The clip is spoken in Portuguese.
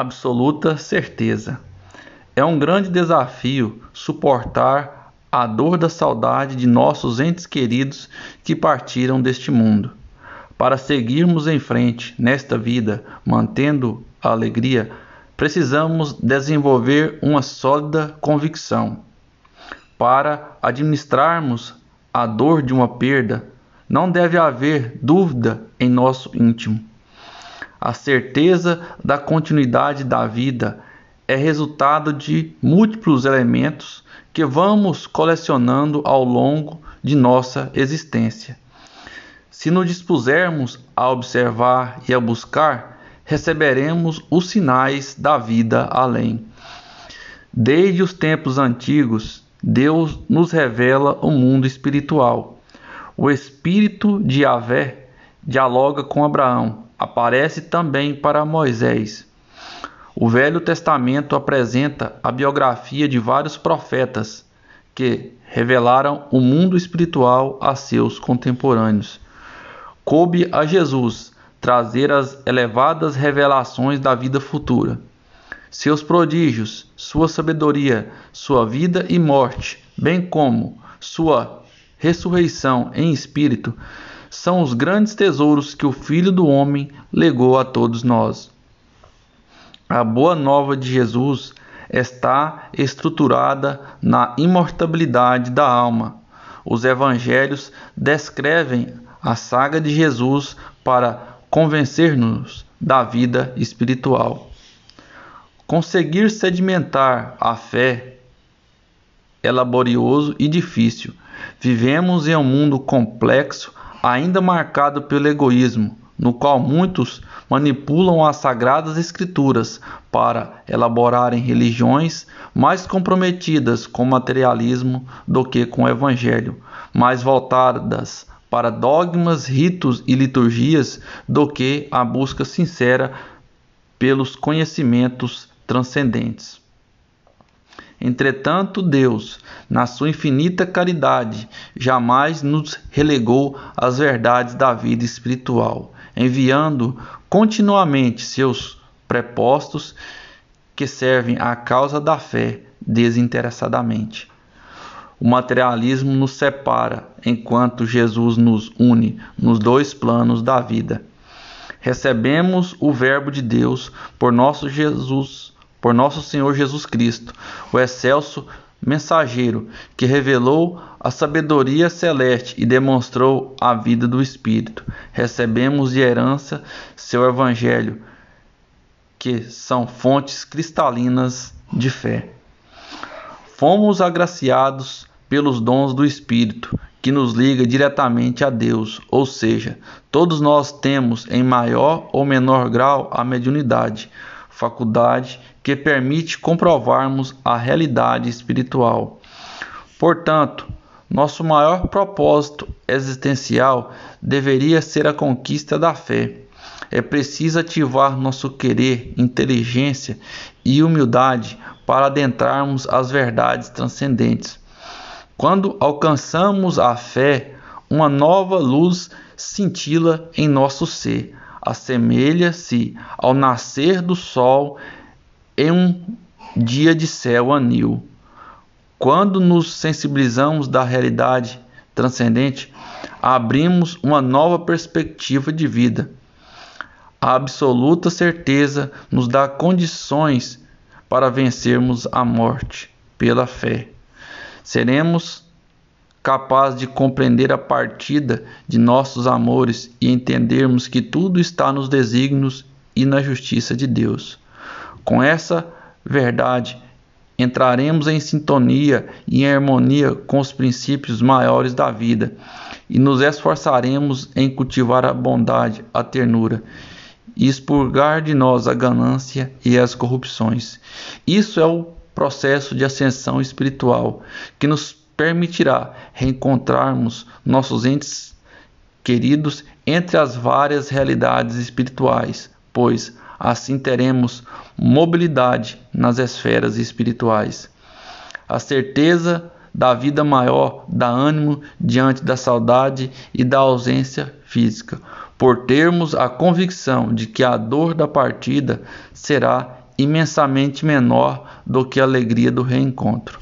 absoluta certeza. É um grande desafio suportar a dor da saudade de nossos entes queridos que partiram deste mundo. Para seguirmos em frente nesta vida, mantendo a alegria, precisamos desenvolver uma sólida convicção. Para administrarmos a dor de uma perda, não deve haver dúvida em nosso íntimo. A certeza da continuidade da vida é resultado de múltiplos elementos que vamos colecionando ao longo de nossa existência. Se nos dispusermos a observar e a buscar, receberemos os sinais da vida além. Desde os tempos antigos, Deus nos revela o mundo espiritual. O espírito de Yahvé dialoga com Abraão, aparece também para Moisés. O Velho Testamento apresenta a biografia de vários profetas que revelaram o mundo espiritual a seus contemporâneos. Coube a Jesus trazer as elevadas revelações da vida futura. Seus prodígios, sua sabedoria, sua vida e morte, bem como sua ressurreição em espírito, são os grandes tesouros que o Filho do Homem legou a todos nós. A boa nova de Jesus está estruturada na imortalidade da alma. Os evangelhos descrevem a saga de Jesus para convencer-nos da vida espiritual. Conseguir sedimentar a fé é laborioso e difícil. Vivemos em um mundo complexo ainda marcado pelo egoísmo, no qual muitos manipulam as sagradas escrituras para elaborarem religiões mais comprometidas com o materialismo do que com o evangelho, mais voltadas para dogmas, ritos e liturgias do que a busca sincera pelos conhecimentos transcendentes. Entretanto, Deus, na sua infinita caridade, jamais nos relegou às verdades da vida espiritual, enviando continuamente seus prepostos que servem à causa da fé desinteressadamente. O materialismo nos separa, enquanto Jesus nos une nos dois planos da vida. Recebemos o Verbo de Deus por nosso Jesus por nosso Senhor Jesus Cristo, o excelso mensageiro que revelou a sabedoria celeste e demonstrou a vida do Espírito. Recebemos de herança seu Evangelho, que são fontes cristalinas de fé. Fomos agraciados pelos dons do Espírito, que nos liga diretamente a Deus, ou seja, todos nós temos em maior ou menor grau a mediunidade faculdade que permite comprovarmos a realidade espiritual. Portanto, nosso maior propósito existencial deveria ser a conquista da fé. É preciso ativar nosso querer, inteligência e humildade para adentrarmos as verdades transcendentes. Quando alcançamos a fé, uma nova luz cintila em nosso ser assemelha-se ao nascer do sol em um dia de céu anil. Quando nos sensibilizamos da realidade transcendente, abrimos uma nova perspectiva de vida. A absoluta certeza nos dá condições para vencermos a morte pela fé. Seremos capaz de compreender a partida de nossos amores e entendermos que tudo está nos desígnios e na justiça de Deus. Com essa verdade, entraremos em sintonia e em harmonia com os princípios maiores da vida e nos esforçaremos em cultivar a bondade, a ternura e expurgar de nós a ganância e as corrupções. Isso é o processo de ascensão espiritual que nos permitirá reencontrarmos nossos entes queridos entre as várias realidades espirituais, pois assim teremos mobilidade nas esferas espirituais. A certeza da vida maior dá ânimo diante da saudade e da ausência física, por termos a convicção de que a dor da partida será imensamente menor do que a alegria do reencontro.